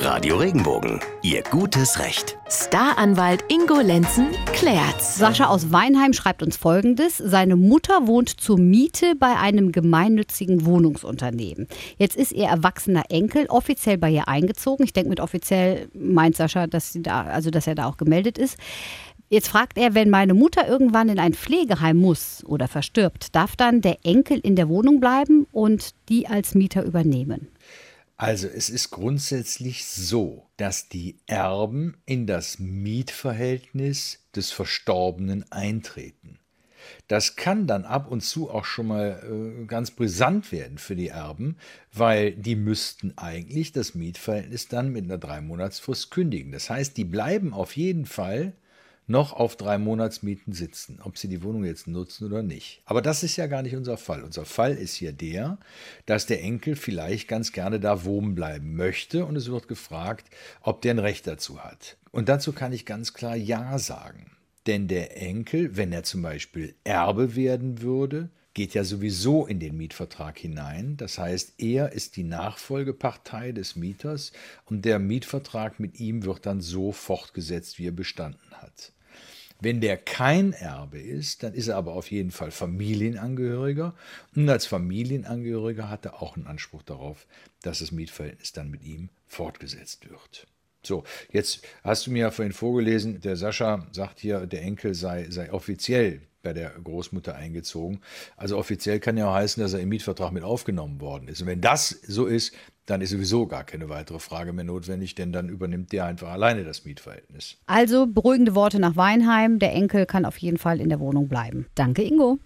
Radio Regenbogen, Ihr gutes Recht. Staranwalt Ingo Lenzen klärt's. Sascha aus Weinheim schreibt uns folgendes. Seine Mutter wohnt zur Miete bei einem gemeinnützigen Wohnungsunternehmen. Jetzt ist ihr erwachsener Enkel offiziell bei ihr eingezogen. Ich denke, mit offiziell meint Sascha, dass, sie da, also dass er da auch gemeldet ist. Jetzt fragt er, wenn meine Mutter irgendwann in ein Pflegeheim muss oder verstirbt, darf dann der Enkel in der Wohnung bleiben und die als Mieter übernehmen? Also es ist grundsätzlich so, dass die Erben in das Mietverhältnis des Verstorbenen eintreten. Das kann dann ab und zu auch schon mal äh, ganz brisant werden für die Erben, weil die müssten eigentlich das Mietverhältnis dann mit einer Dreimonatsfrist kündigen. Das heißt, die bleiben auf jeden Fall noch auf drei Monatsmieten sitzen, ob sie die Wohnung jetzt nutzen oder nicht. Aber das ist ja gar nicht unser Fall. Unser Fall ist hier der, dass der Enkel vielleicht ganz gerne da wohnen bleiben möchte und es wird gefragt, ob der ein Recht dazu hat. Und dazu kann ich ganz klar Ja sagen. Denn der Enkel, wenn er zum Beispiel Erbe werden würde, geht ja sowieso in den Mietvertrag hinein. Das heißt, er ist die Nachfolgepartei des Mieters und der Mietvertrag mit ihm wird dann so fortgesetzt, wie er bestanden hat. Wenn der kein Erbe ist, dann ist er aber auf jeden Fall Familienangehöriger und als Familienangehöriger hat er auch einen Anspruch darauf, dass das Mietverhältnis dann mit ihm fortgesetzt wird. So, jetzt hast du mir ja vorhin vorgelesen, der Sascha sagt hier, der Enkel sei, sei offiziell bei der Großmutter eingezogen. Also offiziell kann ja auch heißen, dass er im Mietvertrag mit aufgenommen worden ist. Und wenn das so ist, dann ist sowieso gar keine weitere Frage mehr notwendig, denn dann übernimmt der einfach alleine das Mietverhältnis. Also beruhigende Worte nach Weinheim. Der Enkel kann auf jeden Fall in der Wohnung bleiben. Danke, Ingo.